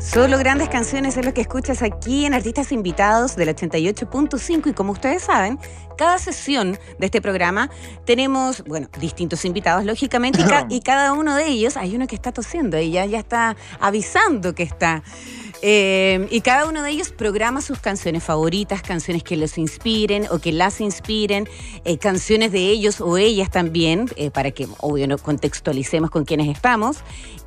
Solo grandes canciones es lo que escuchas aquí en Artistas Invitados del 88.5 y como ustedes saben, cada sesión de este programa tenemos, bueno, distintos invitados lógicamente y, cada uno de ellos, hay uno que está tosiendo y ya, ya está avisando que está. Eh, y cada uno de ellos programa sus canciones favoritas, canciones que los inspiren o que las inspiren, eh, canciones de ellos o ellas también, eh, para que obvio no contextualicemos con quienes estamos.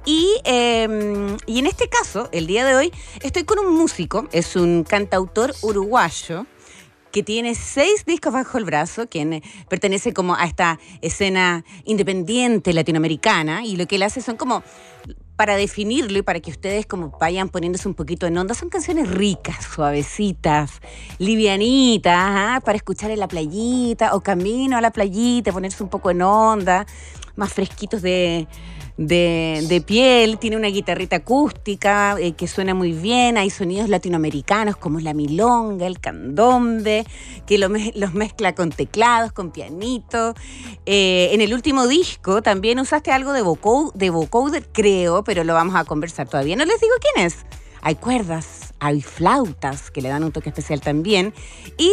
Y, em, y en este caso, el día de hoy, estoy con un músico, es un cantautor uruguayo que tiene seis discos bajo el brazo, quien pertenece como a esta escena independiente latinoamericana, y lo que él hace son como para definirlo y para que ustedes como vayan poniéndose un poquito en onda, son canciones ricas, suavecitas, livianitas, ¿ah? para escuchar en la playita o camino a la playita, ponerse un poco en onda, más fresquitos de, de, piel, tiene una guitarrita acústica eh, que suena muy bien, hay sonidos latinoamericanos como la milonga, el candombe, que los mezcla con teclados, con pianito. Eh, en el último disco también usaste algo de, de vocoder, creo, pero lo vamos a conversar todavía. No les digo quién es. Hay cuerdas, hay flautas que le dan un toque especial también. Y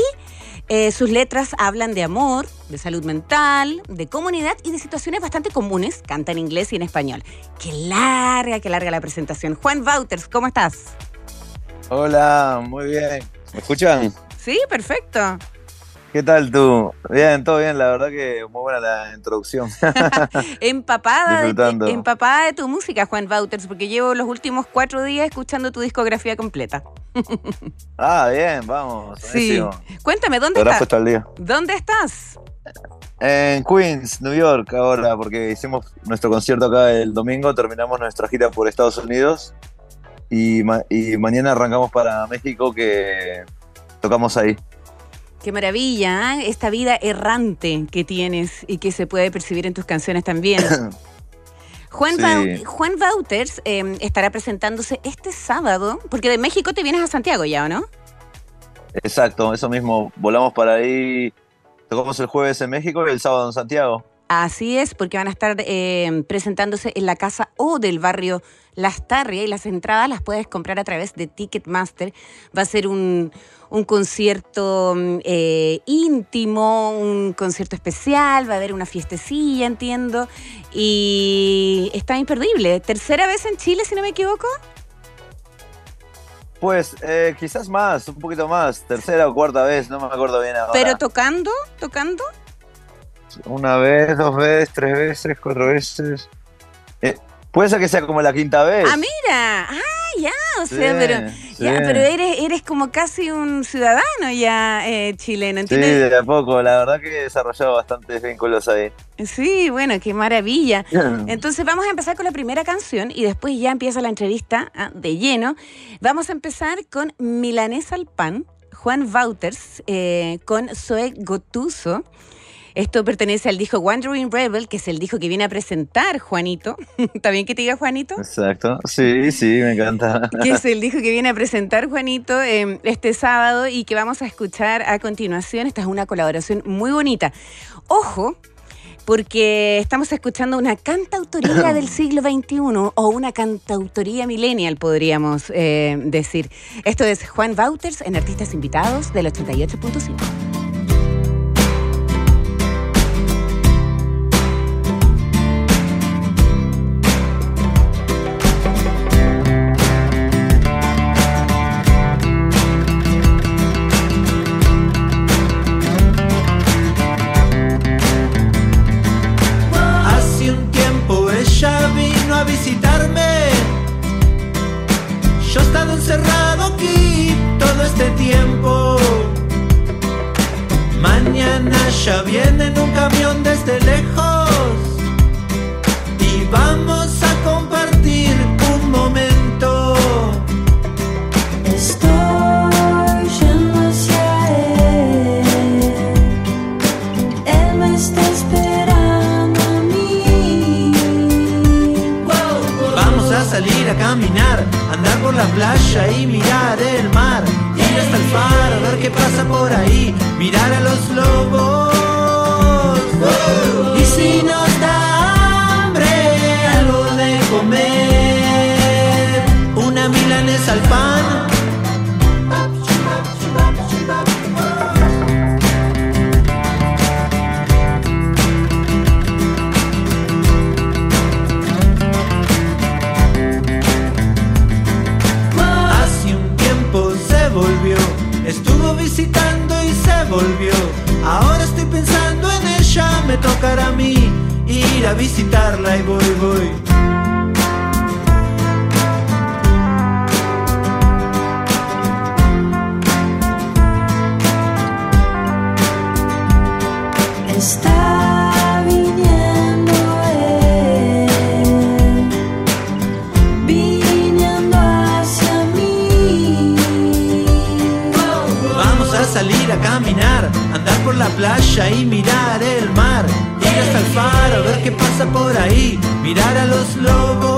eh, sus letras hablan de amor, de salud mental, de comunidad y de situaciones bastante comunes. Canta en inglés y en español. Qué larga, qué larga la presentación. Juan Wouters, ¿cómo estás? Hola, muy bien. ¿Me escuchan? Sí, perfecto. ¿Qué tal tú? Bien, todo bien, la verdad que muy buena la introducción. empapada, de, empapada de tu música, Juan Wouters, porque llevo los últimos cuatro días escuchando tu discografía completa. ah, bien, vamos. Sí. Cuéntame, ¿dónde estás? ¿Dónde estás? En Queens, New York, ahora, porque hicimos nuestro concierto acá el domingo, terminamos nuestra gira por Estados Unidos y, y mañana arrancamos para México que tocamos ahí. Qué maravilla, ¿eh? esta vida errante que tienes y que se puede percibir en tus canciones también. Juan, Juan Wouters em, estará presentándose este sábado, porque de México te vienes a Santiago ya, ¿o no? Exacto, eso mismo. Volamos para ahí, tocamos el jueves en México y el sábado en Santiago. Así es, porque van a estar em, presentándose en la casa O del barrio Las Tarrias y las entradas las puedes comprar a través de Ticketmaster. Va a ser un, un concierto mm, eh, íntimo, un concierto especial, va a haber una fiestecilla, entiendo, y está imperdible. ¿Tercera vez en Chile, si no me equivoco? Pues eh, quizás más, un poquito más, tercera o cuarta vez, no me acuerdo bien ahora. ¿Pero tocando? ¿Tocando? Una vez, dos veces, tres veces, cuatro veces. Eh, puede ser que sea como la quinta vez. Ah, mira. Ah, ya, o sea, pero, ya, pero eres, eres como casi un ciudadano ya eh, chileno, ¿entiendes? Sí, de a poco, la verdad que he desarrollado bastantes vínculos ahí. Sí, bueno, qué maravilla. Entonces vamos a empezar con la primera canción y después ya empieza la entrevista ah, de lleno. Vamos a empezar con Milanesa al pan, Juan Wouters, eh, con Zoe Gotuso. Esto pertenece al disco Wandering Rebel, que es el disco que viene a presentar Juanito. ¿Está bien que te diga Juanito? Exacto, sí, sí, me encanta. que es el disco que viene a presentar Juanito em, este sábado y que vamos a escuchar a continuación. Esta es una colaboración muy bonita. Ojo, porque estamos escuchando una cantautoría del siglo XXI o una cantautoría millennial, podríamos eh, decir. Esto es Juan Wouters en Artistas Invitados del 88.5. visitarla y voy, voy. Está viniendo él. Viniendo hacia mí. Vamos a salir a caminar, andar por la playa y mirar. Ir hasta el faro, a ver qué pasa por ahí, mirar a los lobos.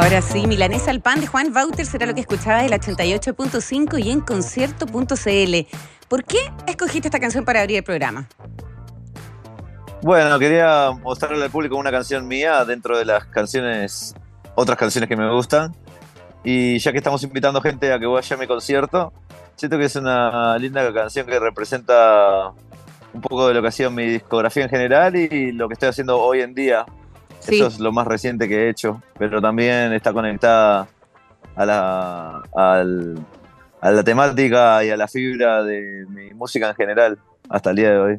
Ahora sí, Milanesa al pan de Juan Bauter será lo que escuchaba del 88.5 y en concierto.cl. ¿Por qué escogiste esta canción para abrir el programa? Bueno, quería mostrarle al público una canción mía dentro de las canciones, otras canciones que me gustan. Y ya que estamos invitando gente a que vaya a mi concierto, siento que es una linda canción que representa un poco de lo que ha sido mi discografía en general y lo que estoy haciendo hoy en día. Sí. Eso es lo más reciente que he hecho, pero también está conectada a la, al- a la temática y a la fibra de mi música en general hasta el día de hoy.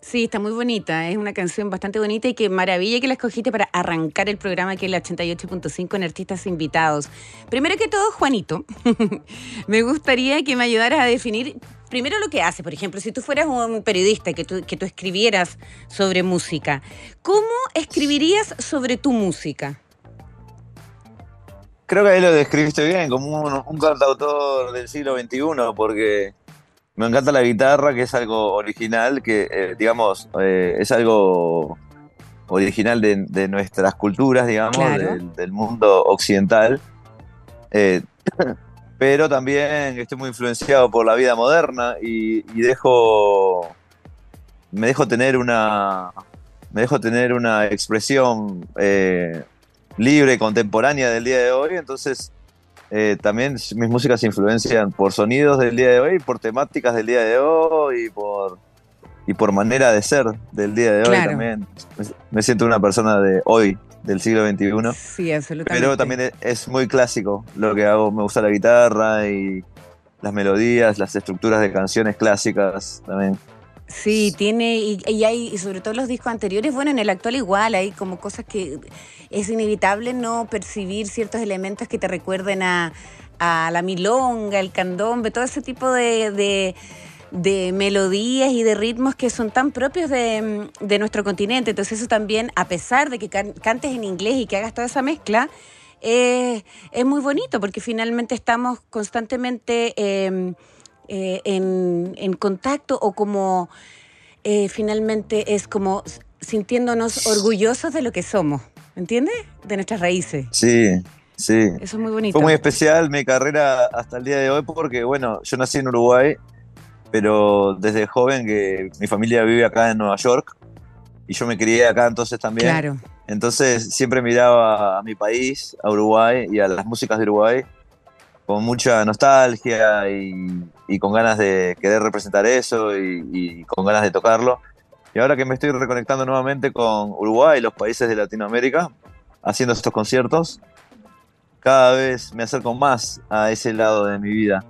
Sí, está muy bonita. Es una canción bastante bonita y qué maravilla que la escogiste para arrancar el programa que es el 88.5 en artistas invitados. Primero que todo, Juanito, me gustaría que me ayudaras a definir primero lo que hace. Por ejemplo, si tú fueras un periodista que tú, que tú escribieras sobre música, ¿cómo escribirías sobre tu música? Creo que ahí lo describiste bien, como un, un cantautor del siglo XXI, porque me encanta la guitarra, que es algo original, que eh, digamos, eh, es algo original de, de nuestras culturas, digamos, Claro. del, del mundo occidental. Eh, pero también estoy muy influenciado por la vida moderna y, y dejo, me dejo tener una, me dejo tener una expresión eh, libre, contemporánea del día de hoy, entonces eh, también mis músicas se influencian por sonidos del día de hoy, por temáticas del día de hoy y por, y por manera de ser del día de hoy también. Me siento una persona de hoy, del siglo XXI. Sí, absolutamente. Pero también es- es muy clásico lo que hago. Me gusta la guitarra y las melodías, las estructuras de canciones clásicas también. Sí, tiene, y, y hay, y sobre todo los discos anteriores, bueno, en el actual igual, hay como cosas que es inevitable no percibir ciertos elementos que te recuerden a, a la milonga, el candombe, todo ese tipo de, de, de melodías y de ritmos que son tan propios de, de nuestro continente. Entonces eso también, a pesar de que can- cantes en inglés y que hagas toda esa mezcla, eh, es muy bonito porque finalmente estamos constantemente eh, eh, en, en contacto o como eh, finalmente es como sintiéndonos orgullosos de lo que somos, ¿entiendes? De nuestras raíces. Sí, sí. Eso es muy bonito. Fue muy especial mi carrera hasta el día de hoy porque, bueno, yo nací en Uruguay, pero desde joven que mi familia vive acá en Nueva York y yo me crié acá entonces también. Claro. Entonces siempre miraba a mi país, a Uruguay y a las músicas de Uruguay con mucha nostalgia y, y con ganas de querer representar eso y, y con ganas de tocarlo. Y ahora que me estoy reconectando nuevamente con Uruguay y los países de Latinoamérica, haciendo estos conciertos, cada vez me acerco más a ese lado de mi vida.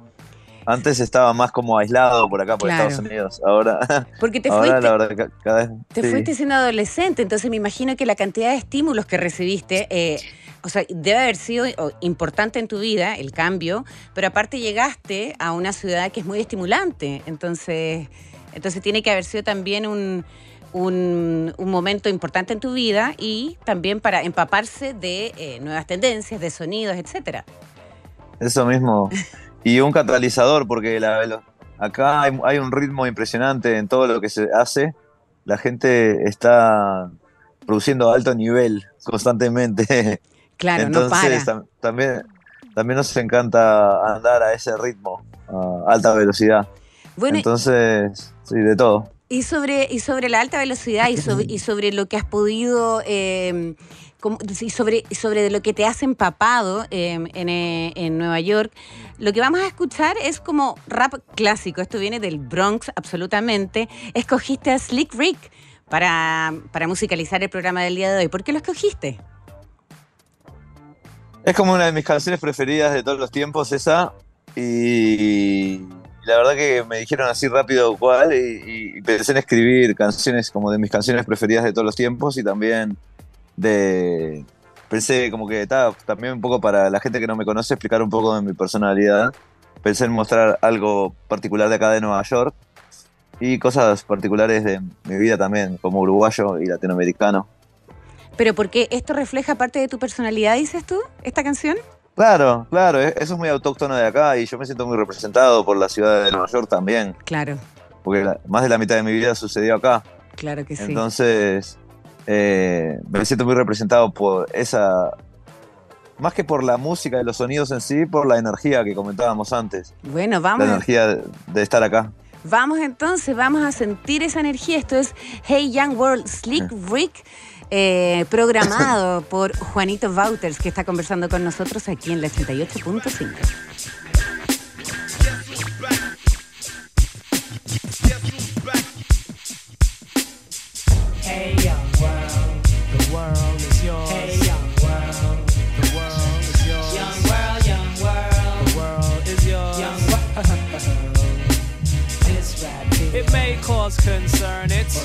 Antes estaba más como aislado por acá, por Claro. Estados Unidos. Ahora, Porque te ahora fuiste, la verdad, cada vez. te sí. fuiste siendo adolescente, entonces me imagino que la cantidad de estímulos que recibiste, eh, o sea, debe haber sido importante en tu vida el cambio, pero aparte llegaste a una ciudad que es muy estimulante, entonces, entonces tiene que haber sido también un, un, un momento importante en tu vida y también para empaparse de eh, nuevas tendencias, de sonidos, etcétera. Eso mismo. Y un catalizador, porque la acá hay, hay un ritmo impresionante en todo lo que se hace. La gente está produciendo a alto nivel constantemente. Claro, no Entonces para. tam- también, también nos encanta andar a ese ritmo, a alta velocidad. Bueno, Entonces, sí, de todo. Y sobre, y sobre la alta velocidad y sobre, y sobre lo que has podido, eh, sobre, lo que te has empapado eh, en, eh, en Nueva York, lo que vamos a escuchar es como rap clásico. Esto viene del Bronx, absolutamente. Escogiste a Slick Rick para, para musicalizar el programa del día de hoy. ¿Por qué lo escogiste? Es como una de mis canciones preferidas de todos los tiempos, esa. Y la verdad que me dijeron así rápido cuál. Y, y pensé en escribir canciones como de mis canciones preferidas de todos los tiempos. Y también de. Pensé como que ta, también un poco para la gente que no me conoce, explicar un poco de mi personalidad. Pensé en mostrar algo particular de acá de Nueva York. Y cosas particulares de mi vida también, como uruguayo y latinoamericano. Pero porque esto refleja parte de tu personalidad, dices tú, esta canción. Claro, claro, eso es muy autóctono de acá y yo me siento muy representado por la ciudad de Nueva York también, Claro, porque la- más de la mitad de mi vida sucedió acá. claro que sí. Entonces, eh, me siento muy representado por esa, más que por la música y los sonidos en sí, por la energía que comentábamos antes, bueno, la vamos. energía de, estar acá. Vamos entonces, vamos a sentir esa energía. Esto es Hey Young World Slick Rick, eh, programado por Juanito Wouters, que está conversando con nosotros aquí en la 88.5. Hey young world, The world is yours. hey young world, The world is yours. young world, young world, The world is yours. young world. This rap It may cause concern. It's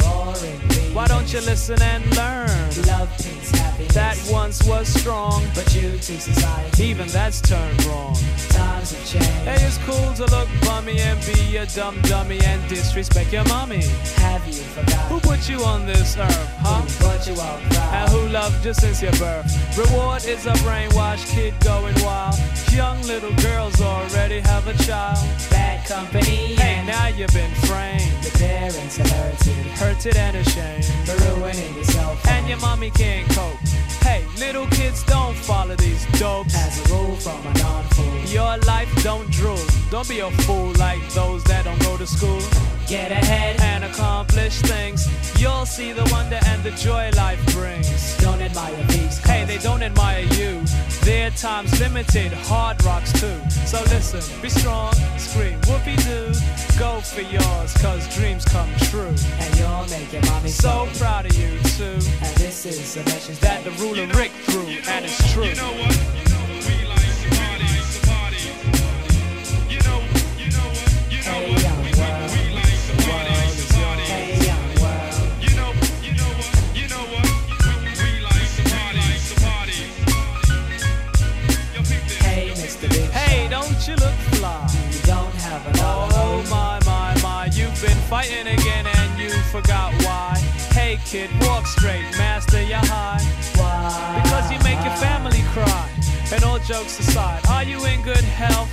roaring me. why don't you listen and learn? love peace happiness That once was strong, but due to society even that's turned wrong. times have changed Hey, it's cool to look bummy and be a dumb dummy and disrespect your mommy. have you forgotten Who put you on this earth, huh? but you And proud who loved you since your birth? Reward is a brainwashed kid going wild. Young little girls already have a child. bad company Hey, and now you've been framed, your parents are hurted hurted and ashamed. Ruining yourself And your mommy can't cope. Hey, little kids don't follow these dopes. as a rule from a non-fool Your life don't drool. Don't be a fool like those that don't go to school get ahead and accomplish things. You'll see the wonder and the joy life brings. don't admire peace Hey, they don't admire you. Their time's limited, hard rocks too. So listen, be strong, scream whoopee doo. Go for yours, cause dreams come true. and you'll make your mommy So proud of you too. and this is a message That the ruler Rick threw, and it's true. You know what? hey young world forgot why. Hey kid, walk straight, master your high. why Because you make your family cry. And all jokes aside, are you in good health?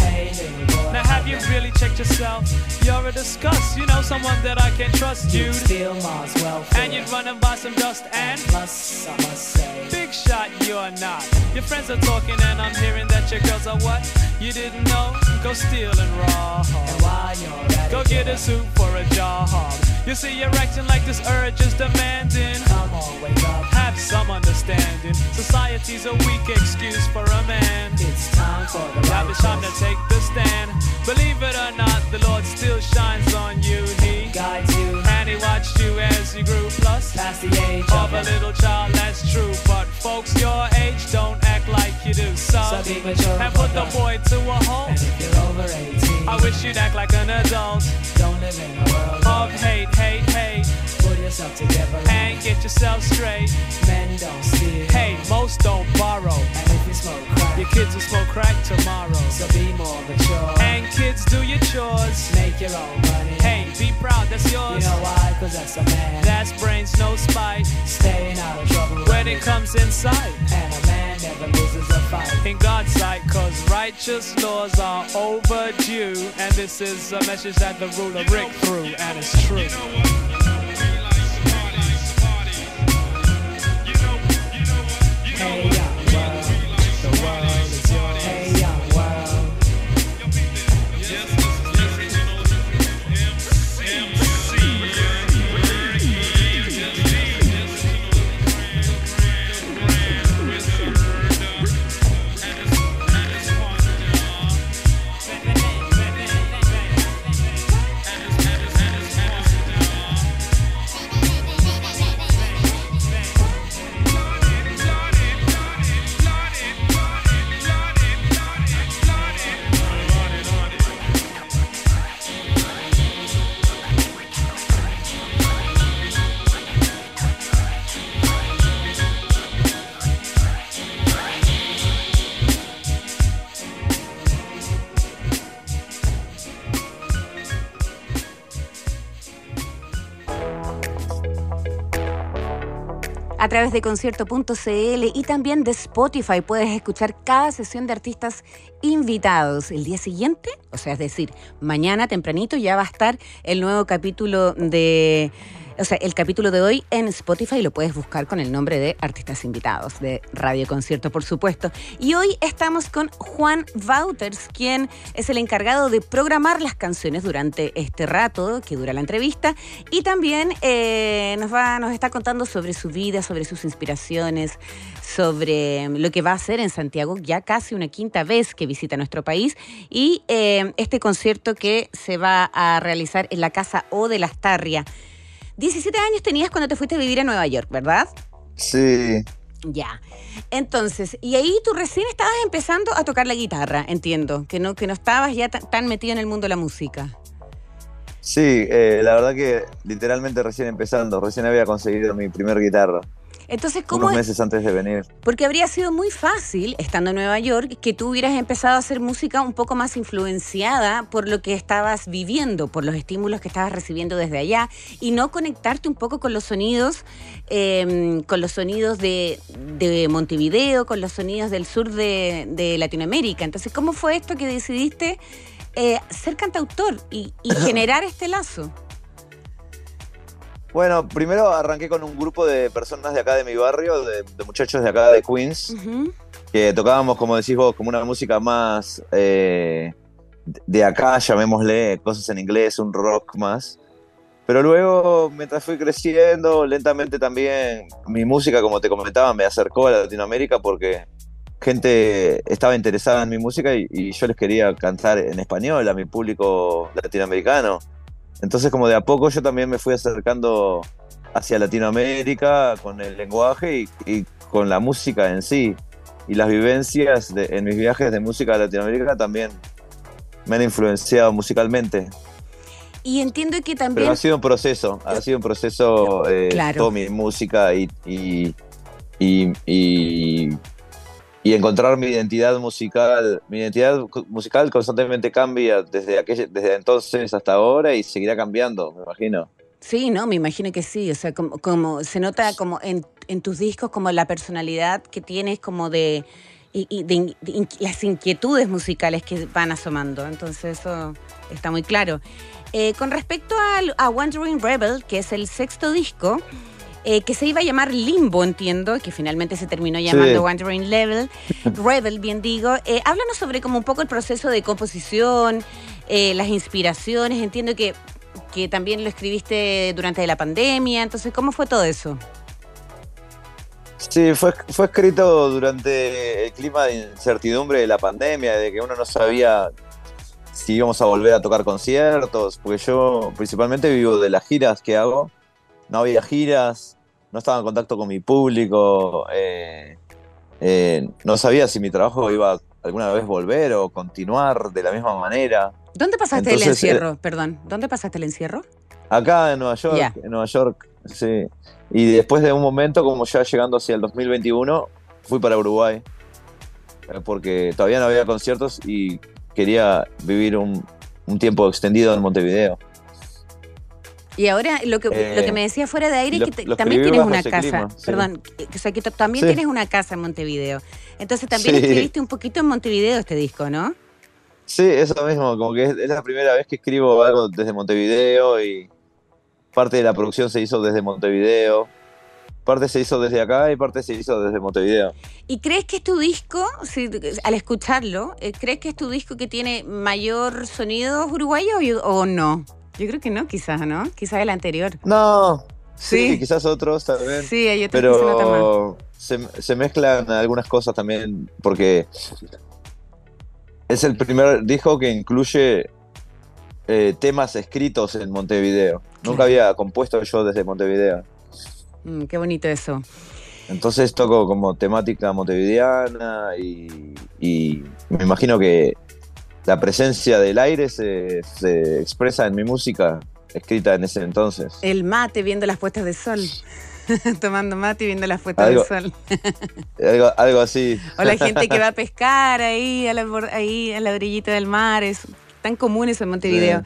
hey boy Now have you really checked yourself? You're a disgust, you know someone that I can trust you you. steal Mars welfare And you'd run and buy some dust and plus I must say big shot you're not. Your friends are talking and I'm hearing that your girls are what? You didn't know? Go steal and rob. and while you're at Go it get a suit for a job. You see, you're acting like this urge is demanding. Come on, wake up. Have some understanding. Society's a weak excuse for a man. It's time for the Now it's time to take the stand. Believe it or not, the Lord still shines on you. He guides you and he watched you as you grew. Plus, past the age of of a little child, that's true. But folks your age don't act like you do. So, So be mature and put the boy to a And if you're over 18, I wish you'd act like an adult. don't live in a world Of hate, hey, hey yourself together and get yourself straight. Men don't steal. Hey, most don't borrow. And if you smoke crack, Your kids will smoke crack tomorrow. so be more mature. And kids, do your chores. Make your own money. Hey, be proud, that's yours. You know why? Cause that's a man. That's brains, no spite. Staying out of trouble. When it comes in sight. And a man never loses a fight. In God's sight, cause righteous laws are overdue. And this is a message that the ruler Rick through, and it's true. Hey, través de concierto.cl y también de Spotify puedes escuchar cada sesión de artistas invitados. El día siguiente, o sea, es decir, mañana tempranito ya va a estar el nuevo capítulo de... O sea, el capítulo de hoy en Spotify lo puedes buscar con el nombre de Artistas Invitados, de Radio Concierto, por supuesto. Y hoy estamos con Juan Wouters, quien es el encargado de programar las canciones durante este rato que dura la entrevista. Y también eh, nos, va, nos está contando sobre su vida, sobre sus inspiraciones, sobre lo que va a hacer en Santiago, ya casi una quinta vez que visita nuestro país. Y eh, este concierto que se va a realizar en la Casa O de las Tarria. 17 años tenías cuando te fuiste a vivir a Nueva York, ¿verdad? Sí, Ya. Entonces, y ahí tú recién estabas empezando a tocar la guitarra, entiendo, que no, que no estabas ya ta- tan metido en el mundo de la música. sí, eh, la verdad que literalmente recién empezando, recién había conseguido mi primer guitarra, Entonces, ¿cómo unos es? meses antes de venir. Porque habría sido muy fácil, estando en Nueva York, que tú hubieras empezado a hacer música un poco más influenciada por lo que estabas viviendo, por los estímulos que estabas recibiendo desde allá, y no conectarte un poco con los sonidos, eh, con los sonidos de, de Montevideo, con los sonidos del sur de, de Latinoamérica. Entonces, ¿cómo fue esto que decidiste eh, ser cantautor y, y generar este lazo? Bueno, primero arranqué con un grupo de personas de acá de mi barrio, de, de muchachos de acá de Queens, Ujú. que tocábamos, como decís vos, como una música más eh, de acá, llamémosle, cosas en inglés, un rock más. Pero luego, mientras fui creciendo, lentamente también mi música, como te comentaba, me acercó a Latinoamérica porque gente estaba interesada en mi música y, y yo les quería cantar en español a mi público latinoamericano. Entonces, como de a poco yo también me fui acercando hacia Latinoamérica con el lenguaje y, y con la música en sí. Y las vivencias de- en mis viajes de música a Latinoamérica también me han influenciado musicalmente. Y entiendo que Pero también... ha sido un proceso, ha sido un proceso eh, Claro. toda mi música y, y, y, y- y encontrar mi identidad musical. Mi identidad musical constantemente cambia desde, aquella, desde entonces hasta ahora y seguirá cambiando, me imagino. Sí, no, me imagino que sí. O sea, como, como se nota como en, en tus discos como la personalidad que tienes como de, y, de de las inquietudes musicales que van asomando. Entonces eso está muy claro. Eh, con respecto al- a, Wandering Rebel, que es el sexto disco, eh, que se iba a llamar Limbo, entiendo, que finalmente se terminó llamando Sí. Wandering Level, Rebel, bien digo. Eh, háblanos sobre como un poco el proceso de composición, eh, las inspiraciones. Entiendo que que también lo escribiste durante la pandemia. Entonces, ¿cómo fue todo eso? Sí, fue, fue escrito durante el clima de incertidumbre de la pandemia, de que uno no sabía si íbamos a volver a tocar conciertos, porque yo principalmente vivo de las giras que hago. No había giras, no estaba en contacto con mi público, eh, eh, no sabía si mi trabajo iba alguna vez volver o continuar de la misma manera. ¿Dónde pasaste el encierro? Perdón, ¿dónde pasaste el encierro? Acá en Nueva York, en Nueva York, sí. Y después de un momento, como ya llegando hacia el 2021, fui para Uruguay. eh, Porque todavía no había conciertos y quería vivir un, un tiempo extendido en Montevideo. Y ahora lo que, Eh, lo que me decía fuera de aire es que también tienes una casa. clima, sí. Perdón, o sea que también Sí. tienes una casa en Montevideo. Entonces también Sí. escribiste un poquito en Montevideo este disco, ¿no? Sí, eso mismo, como que es, es la primera vez que escribo algo desde Montevideo y parte de la producción se hizo desde Montevideo. Parte se hizo desde acá y parte se hizo desde Montevideo. ¿Y crees que es tu disco, si- al escucharlo, eh, crees que es tu disco que tiene mayor sonido uruguayo o no? Yo creo que no, quizás, ¿no? Quizás el anterior. No, sí, Sí. quizás otros también. Sí, hay otros que se nota más. pero se, se mezclan algunas cosas también porque es el primer disco que incluye eh, temas escritos en Montevideo. Nunca había compuesto yo desde Montevideo. Mm, qué bonito eso. Entonces toco como temática montevideana y, y me imagino que la presencia del aire se, se expresa en mi música escrita en ese entonces. El mate viendo las puestas de sol. Tomando mate y viendo las puestas Algo- de sol. Algo, algo así. O la gente que va a pescar ahí a la, ahí a la orillita del mar. Es tan común eso en Montevideo.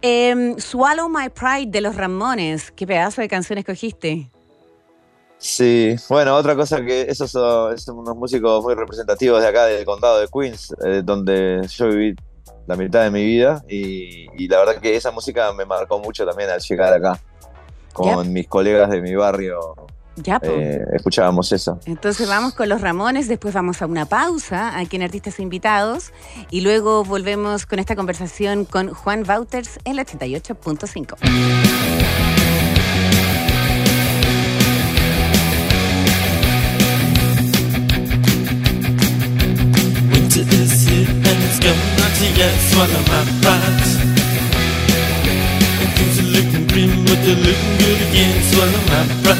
Em, Swallow My Pride de los Ramones. ¿Qué pedazo de canción escogiste? Sí, bueno, otra cosa que esos son, son unos músicos muy representativos de acá del condado de Queens, eh, donde yo viví la mitad de mi vida y, y la verdad que esa música me marcó mucho también al llegar acá. Con mis colegas de mi barrio Ya, po. eh, escuchábamos eso. Entonces vamos con los Ramones, después vamos a una pausa aquí en Artistas Invitados y luego volvemos con esta conversación con Juan Wouters en la 88.5. jetzt, was er macht. Den gruseligen Brim und der Lückenbürger, jetzt, was er macht.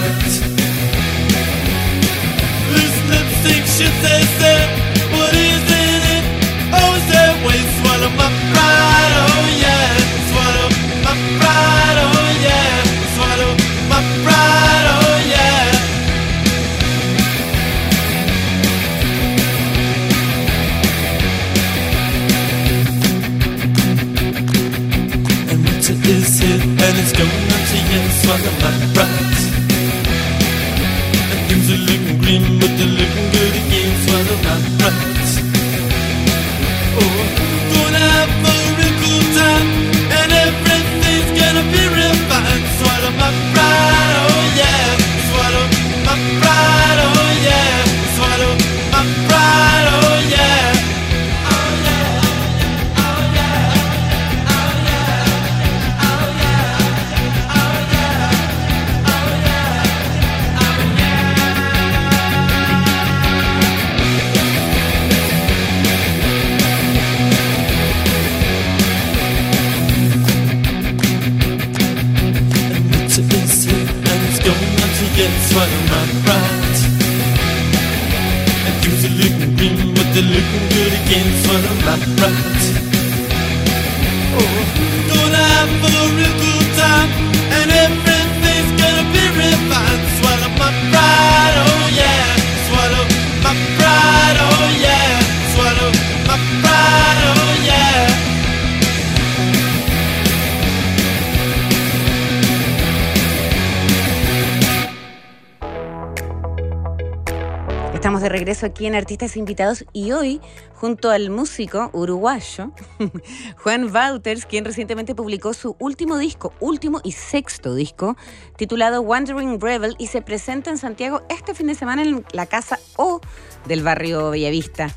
Loose lipstick, shit, they said, what is in it? Oh, is that waste, what am I? Let's go. Estamos de regreso aquí en Artistas Invitados y hoy, junto al músico uruguayo Juan Wouters, quien recientemente publicó su último disco, último y sexto disco, titulado Wandering Rebel, y se presenta en Santiago este fin de semana en la Casa O del barrio Bellavista.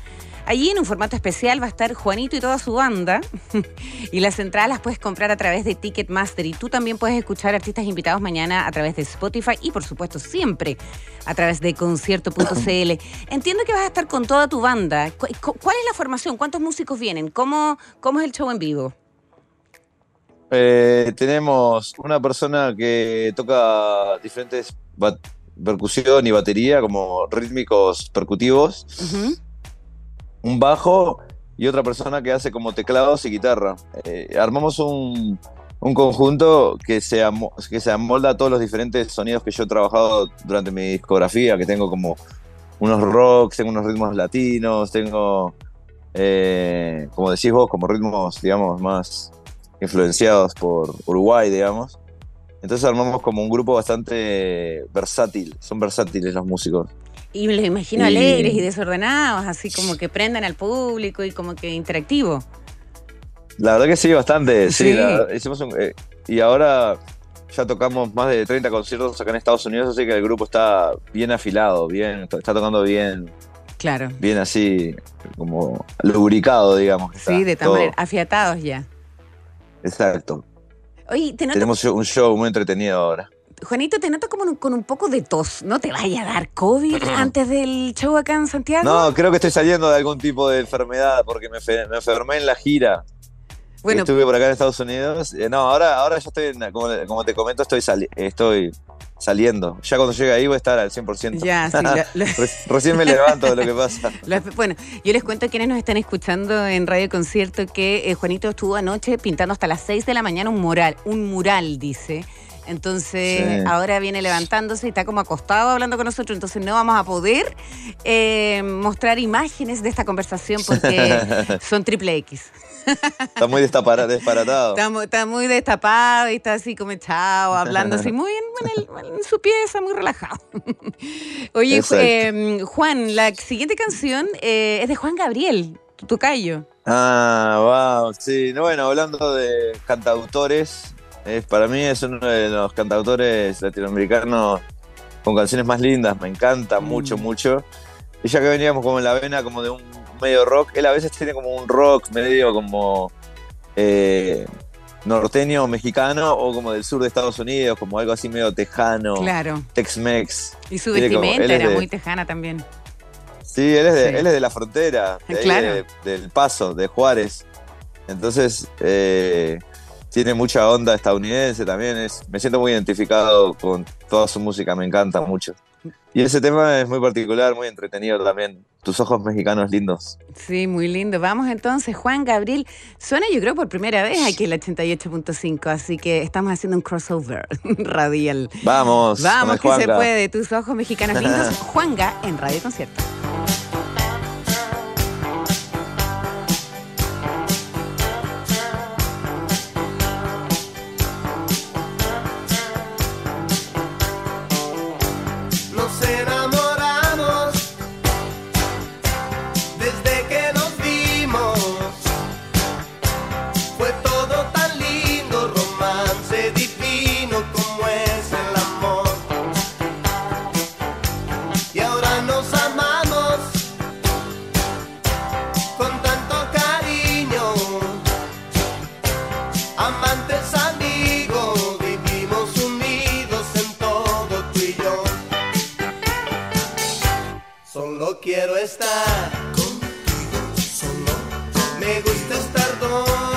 Allí en un formato especial va a estar Juanito y toda su banda. y las entradas las puedes comprar a través de Ticketmaster. Y tú también puedes escuchar artistas invitados mañana a través de Spotify y por supuesto siempre a través de concierto.cl. Entiendo que vas a estar con toda tu banda. ¿Cu- cu- ¿Cuál es la formación? ¿Cuántos músicos vienen? ¿Cómo, cómo es el show en vivo? Eh, tenemos una persona que toca diferentes percusión y batería, como rítmicos percutivos. Un bajo y otra persona que hace como teclados y guitarra. Eh, armamos un, un conjunto que se, que se amolda a todos los diferentes sonidos que yo he trabajado durante mi discografía, que tengo como unos rocks, tengo unos ritmos latinos, tengo, eh, como decís vos, como ritmos, digamos, más influenciados por Uruguay, digamos. Entonces armamos como un grupo bastante versátil, son versátiles los músicos. Y me los imagino Y- alegres y desordenados, así como que prendan al público y como que interactivo. La verdad que sí, bastante. Sí, Sí. la verdad, hicimos un- eh, y ahora ya tocamos más de 30 conciertos acá en Estados Unidos, así que el grupo está bien afilado, bien, está tocando bien, Claro. bien así, como lubricado, digamos. está Sí, de tal manera, afiatados ya. Exacto. Oye, te Tenemos un show muy entretenido ahora. Juanito, te noto como un- con un poco de tos. ¿No te vaya a dar COVID antes del show acá en Santiago? No, creo que estoy saliendo de algún tipo de enfermedad porque me, fe- me enfermé en la gira. bueno, Estuve por acá en Estados Unidos. Eh, No, ahora, ahora ya estoy, en- como, como te comento, estoy, sali- estoy saliendo. Ya cuando llegue ahí voy a estar al 100%. ya, sí. lo- lo- Re- Recién me levanto de lo que pasa. bueno, yo les cuento a quienes nos están escuchando en Radio Concierto que eh, Juanito estuvo anoche pintando hasta las 6 de la mañana un mural, un mural, dice. Entonces, Sí. ahora viene levantándose y está como acostado hablando con nosotros. Entonces, no vamos a poder eh, mostrar imágenes de esta conversación porque son triple X. Está muy desparatado. Está, mu- está muy destapado y está así como echado, hablando así muy en, en el- en su pieza, muy relajado. Oye, eh, Juan, la siguiente canción eh, es de Juan Gabriel, tu tocayo. Ah, wow, sí. No, bueno, hablando de cantautores, es, para mí es uno de los cantautores latinoamericanos con canciones más lindas, me encanta Mm. mucho, mucho. Y ya que veníamos como en la vena como de un medio rock, él a veces tiene como un rock medio como eh, norteño mexicano o como del sur de Estados Unidos, como algo así medio tejano, Claro. Tex-Mex. Y su vestimenta era de- muy tejana también. Sí, él es de, Sí. Él es de la frontera, de ahí Claro. de- del Paso, de Juárez. Entonces, eh, tiene mucha onda estadounidense también. Es, me siento muy identificado con toda su música, me encanta mucho. Y ese tema es muy particular, muy entretenido también. Tus ojos mexicanos lindos. Sí, muy lindo. Vamos entonces, Juan Gabriel. Suena yo creo por primera vez aquí en la 88.5, así que estamos haciendo un crossover radial. Vamos, Vamos, el que se puede. Tus ojos mexicanos lindos. Juanga en Radio Concierto. Solo quiero estar contigo, solo. Me gusta estar donde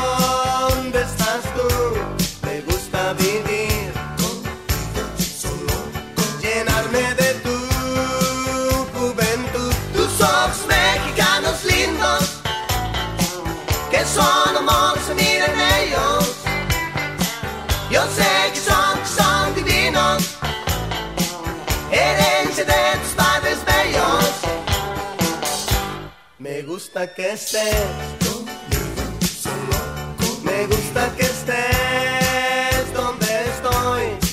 gusta que estés. Me gusta que estés donde estoy.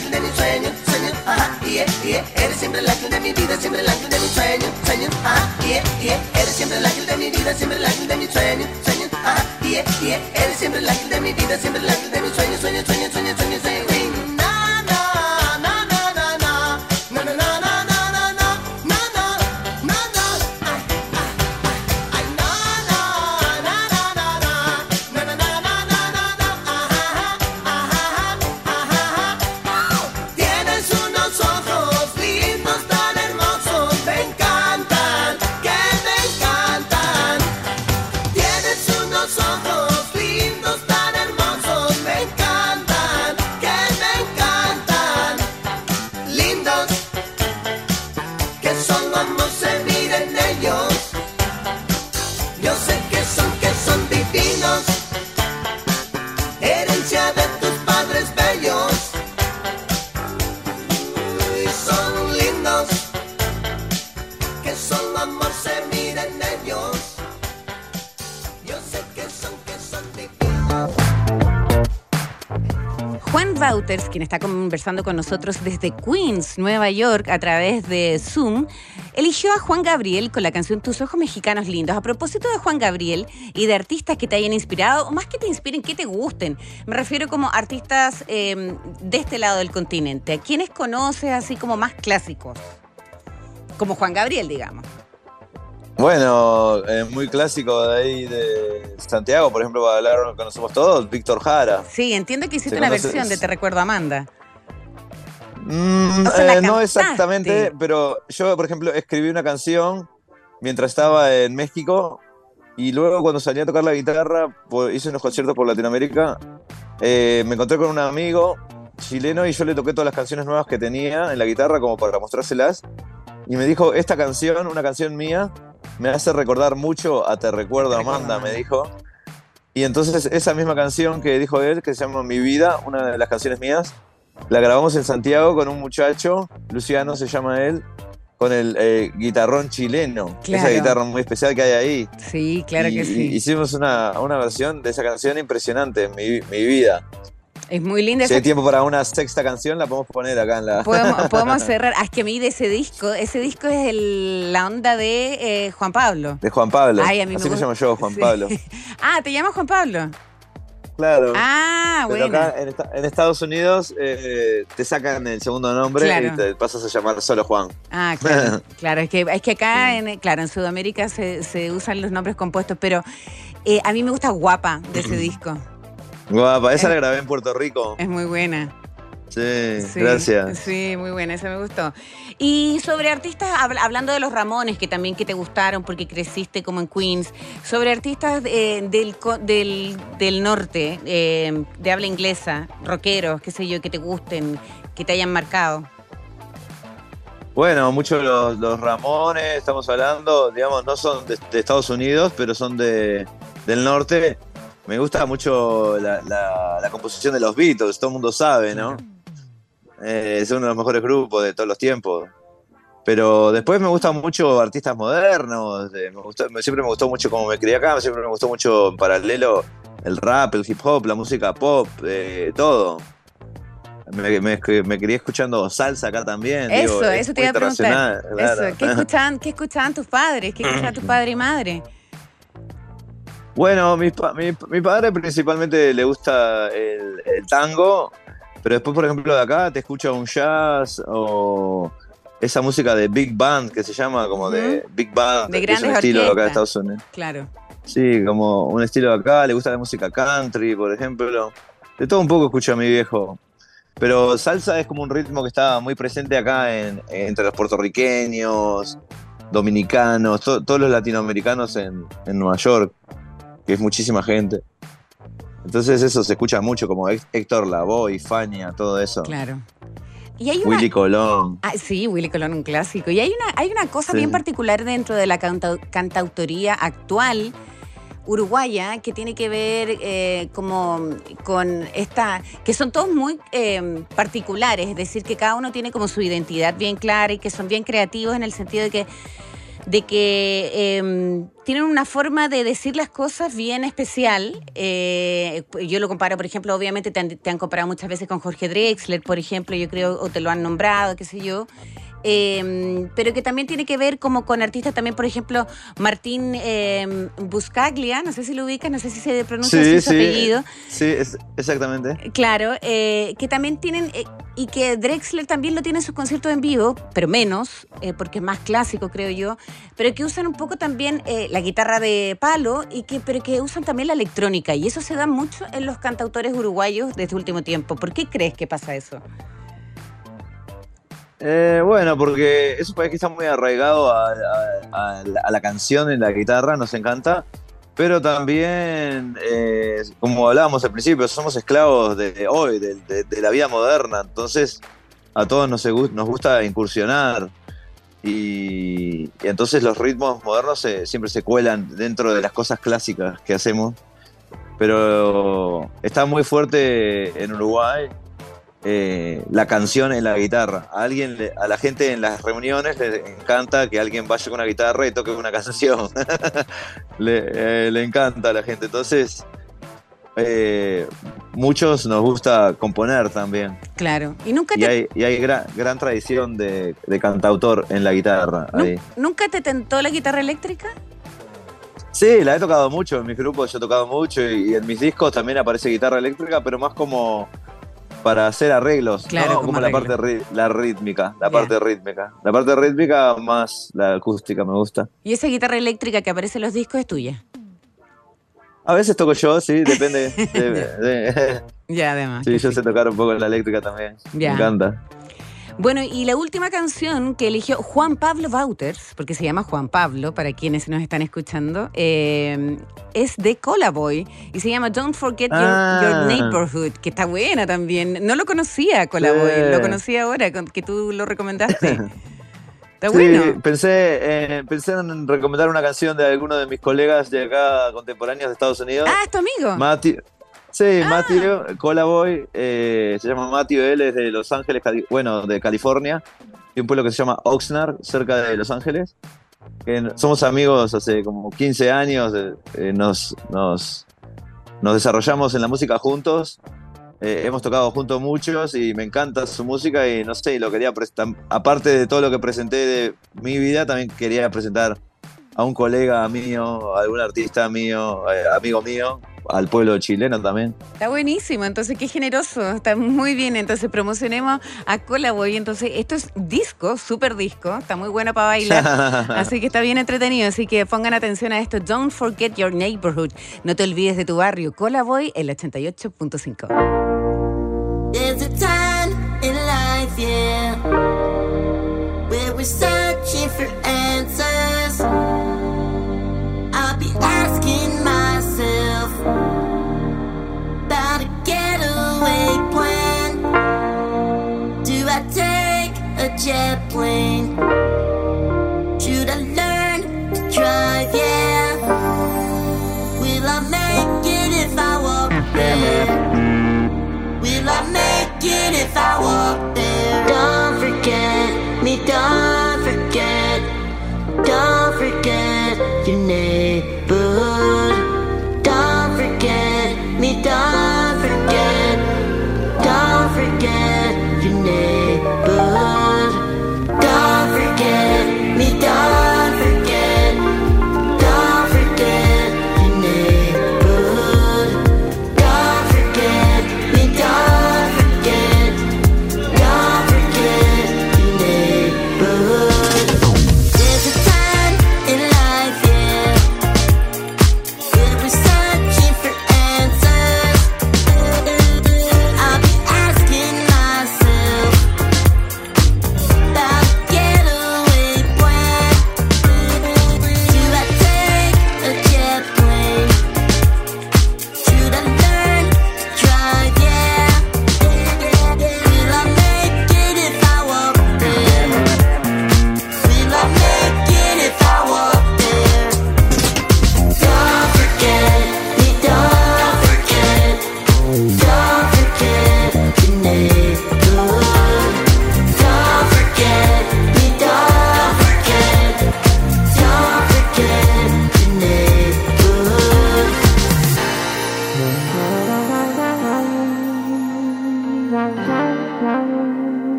Ángel de mis sueños, sueños, ajá, yeah, yeah. Eres siempre el ángel de mi vida, siempre el ángel de mis sueños, sueños, ajá, yeah, yeah. Eres siempre el ángel de mi vida, siempre el ángel de mis sueños, sueños, ajá, yeah, yeah. Eres siempre el ángel de mi vida, siempre el ángel de mis sueños, sueños, sueños, sueños, sueños, sueños. Quien está conversando con nosotros desde Queens, Nueva York, a través de Zoom, eligió a Juan Gabriel con la canción Tus ojos mexicanos lindos. A propósito de Juan Gabriel y de artistas que te hayan inspirado, o más que te inspiren, que te gusten. Me refiero como artistas eh, de este lado del continente. ¿A quiénes conoces así como más clásicos? Como Juan Gabriel, digamos. Bueno, eh, muy clásico de ahí de Santiago, por ejemplo, para hablar conocemos todos, Víctor Jara. Sí, entiendo que hiciste ¿Se una versión de Te Recuerdo Amanda. Mm, O sea, la eh, no exactamente, pero yo, por ejemplo, escribí una canción mientras estaba en México y luego cuando salí a tocar la guitarra, hice unos conciertos por Latinoamérica, eh, me encontré con un amigo chileno y yo le toqué todas las canciones nuevas que tenía en la guitarra como para mostrárselas y me dijo, esta canción, una canción mía, me hace recordar mucho a Te Recuerdo Amanda, me dijo. Y entonces esa misma canción que dijo él, que se llama Mi Vida, una de las canciones mías, la grabamos en Santiago con un muchacho, Luciano se llama él, con el eh, guitarrón chileno, Claro. esa guitarra muy especial que hay ahí. Sí, claro Y- que sí. hicimos una, una versión de esa canción impresionante, Mi, Mi Vida. Es muy linda Si esa hay tiempo para una sexta canción, la podemos poner acá en la... Podemos, podemos cerrar. Ah, es que a mí de ese disco, ese disco es el- la onda de eh, Juan Pablo. De Juan Pablo. Ay, a mí Así me gusta- llamo yo, Juan sí. Pablo. Ah, ¿te llamas Juan Pablo? Claro. Ah, Pero bueno. acá en, esta- en Estados Unidos eh, te sacan el segundo nombre Claro. y te pasas a llamar solo Juan. Ah, claro. claro, es que, es que acá, en, claro, en Sudamérica se, se usan los nombres compuestos, pero eh, a mí me gusta Guapa de ese disco. Guapa, esa la grabé en Puerto Rico. Es muy buena. Sí, Sí, gracias. Sí, muy buena, esa me gustó. Y sobre artistas, habl- hablando de los Ramones, que también que te gustaron porque creciste como en Queens, sobre artistas eh, del, del, del norte, eh, de habla inglesa, rockeros, qué sé yo, que te gusten, que te hayan marcado. Bueno, muchos los, los Ramones, estamos hablando, digamos, no son de, de Estados Unidos, pero son de, del norte. Me gusta mucho la, la- la composición de los Beatles, todo el mundo sabe, ¿no? Eh, es uno de los mejores grupos de todos los tiempos. Pero después me gustan mucho artistas modernos, eh, me gustó- siempre me gustó mucho como me crié acá, siempre me gustó mucho en paralelo el rap, el hip hop, la música pop, eh, todo. Me, me, me crié escuchando salsa acá también. Eso, digo, es eso te iba a preguntar. claro. Eso, ¿qué escuchaban, ¿qué escuchaban tus padres? ¿Qué escuchaban tu padre y madre? Bueno, mi, mi, mi padre principalmente le gusta el, el tango, pero después, por ejemplo, de acá te escucha un jazz o esa música de Big Band que se llama como de Big Band, De que es un estilo de acá de. Estados Unidos. Claro. Sí, como un estilo de acá, le gusta la música country, por ejemplo. De todo un poco escucha mi viejo. Pero salsa es como un ritmo que está muy presente acá en, entre los puertorriqueños, dominicanos, to- todos los latinoamericanos en, en Nueva York, que es muchísima gente. Entonces eso se escucha mucho, como Hé- Héctor Lavoe, Fania, todo eso. Claro. Y hay una, Willy Colón. Ah, sí, Willy Colón, un clásico. Y hay una, hay una cosa Sí. bien particular dentro de la canta- cantautoría actual uruguaya que tiene que ver eh, como con esta, que son todos muy eh, particulares, es decir, que cada uno tiene como su identidad bien clara y que son bien creativos en el sentido de que de que eh, tienen una forma de decir las cosas bien especial. Eh, yo lo comparo, por ejemplo, obviamente te han, te han comparado muchas veces con Jorge Drexler, por ejemplo, yo creo, o te lo han nombrado, qué sé yo. Eh, pero que también tiene que ver como con artistas también, por ejemplo, Martín eh, Buscaglia, no sé si lo ubicas, no sé si se pronuncia así su apellido. Sí, es- exactamente. Claro, eh, que también tienen, eh, y que Drexler también lo tiene en sus conciertos en vivo, pero menos, eh, porque es más clásico, creo yo, pero que usan un poco también la guitarra de palo, y que, pero que usan también la electrónica, y eso se da mucho en los cantautores uruguayos de este último tiempo. ¿Por qué crees que pasa eso? Eh, bueno, porque es un país que está muy arraigado a, la, canción en la guitarra, nos encanta, pero también, eh, como hablábamos al principio, somos esclavos de hoy, de, la vida moderna, entonces a todos nos, gusta incursionar. Y, y entonces los ritmos modernos siempre se cuelan dentro de las cosas clásicas que hacemos, pero está muy fuerte en Uruguay eh, la canción en la guitarra. A alguien, le- a la gente en las reuniones le encanta que alguien vaya con una guitarra y toque una canción. le, eh, le encanta a la gente. Entonces, eh, muchos nos gusta componer también. Claro, y nunca Y hay, y hay gran, gran tradición de, de cantautor en la guitarra. ahí. ¿nunca te tentó la guitarra eléctrica? Sí, la he tocado mucho. En mis grupos yo he tocado mucho y, y en mis discos también aparece guitarra eléctrica, pero más como para hacer arreglos, Claro, ¿no? como como la parte la rítmica, la parte rítmica. La parte rítmica más la acústica me gusta. Y esa guitarra eléctrica que aparece en los discos es tuya. A veces toco yo, sí, depende. de- de- Ya, además. sí, yo sé tocar un poco la eléctrica también. Ya. Me encanta. Bueno, y la última canción que eligió Juan Pablo Wouters, porque se llama Juan Pablo, para quienes nos están escuchando, eh, es de Colaboy y se llama Don't Forget Your, Ah. Your Neighborhood, que está buena también. No lo conocía Colaboy, Sí. lo conocí ahora, que tú lo recomendaste. Está Sí, bueno. pensé, eh, pensé en recomendar una canción de alguno de mis colegas de acá contemporáneos de Estados Unidos. Ah, es tu amigo. Matthew. Sí, Matthew Colaboy, eh, se llama Matthew, él es de Los Ángeles, Cali- bueno, de California, de un pueblo que se llama Oxnard, cerca de Los Ángeles. Que somos amigos hace como 15 años, eh, eh, nos, nos, nos desarrollamos en la música juntos, eh, hemos tocado juntos muchos y me encanta su música y no sé, lo quería presentar, aparte de todo lo que presenté de mi vida, también quería presentar a un colega mío, a algún artista mío, eh, amigo mío, al pueblo chileno también. Está buenísimo, entonces qué generoso, está muy bien. Entonces promocionemos a Colaboy. Entonces, esto es disco, súper disco, está muy bueno para bailar. Así que está bien entretenido, así que pongan atención a esto. Don't forget your neighborhood. No te olvides de tu barrio. Colaboy, el 88.5. There's a time in life, yeah, where we're searching for answers. Jet plane? Should I learn to drive? Yeah. Will I make it if I walk there? Will I make it if I walk there?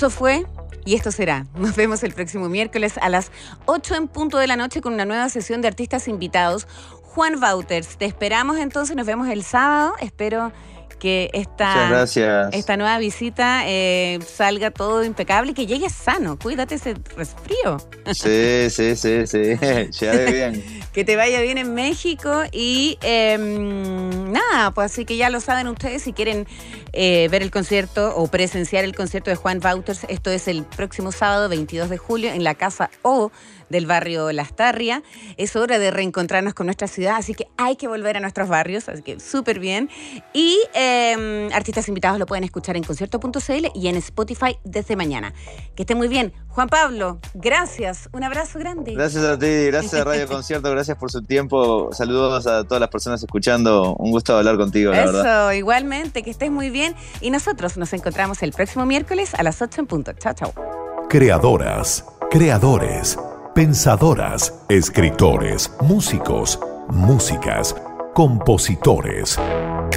Eso fue y esto será. Nos vemos el próximo miércoles a las 8 en punto de la noche con una nueva sesión de artistas invitados. Juan Wouters, te esperamos entonces, nos vemos el sábado. Espero que esta, esta nueva visita eh, salga todo impecable y que llegue sano. Cuídate ese resfrío. Sí, sí, sí, sí. Llegue bien. que te vaya bien en México y em, nada, pues así que ya lo saben ustedes si quieren eh, ver el concierto o presenciar el concierto de Juan Wouters. Esto es el próximo sábado 22 de julio en la Casa O del barrio Lastarria. Es hora de reencontrarnos con nuestra ciudad, así que hay que volver a nuestros barrios, así que súper bien. Y em, artistas invitados lo pueden escuchar en concierto.cl y en Spotify desde mañana. Que esté muy bien. Juan Pablo, gracias. Un abrazo grande. Gracias a ti, gracias a Radio Concierto, gracias por su tiempo. Saludos a todas las personas escuchando. Un gusto hablar contigo, la Eso, igualmente, que estés muy bien. Y nosotros nos encontramos el próximo miércoles a las 8 en punto. Chao, chao. Creadoras, creadores pensadoras, escritores, músicos, músicas, compositores.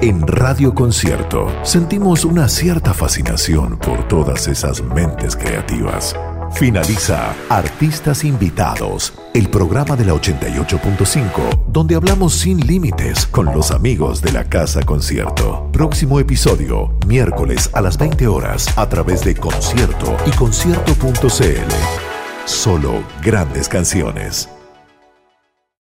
En Radio Concierto sentimos una cierta fascinación por todas esas mentes creativas. Finaliza Artistas Invitados, el programa de la 88.5, donde hablamos sin límites con los amigos de la Casa Concierto. Próximo episodio, miércoles a las 20 horas, a través de concierto y concierto.cl. Solo grandes canciones.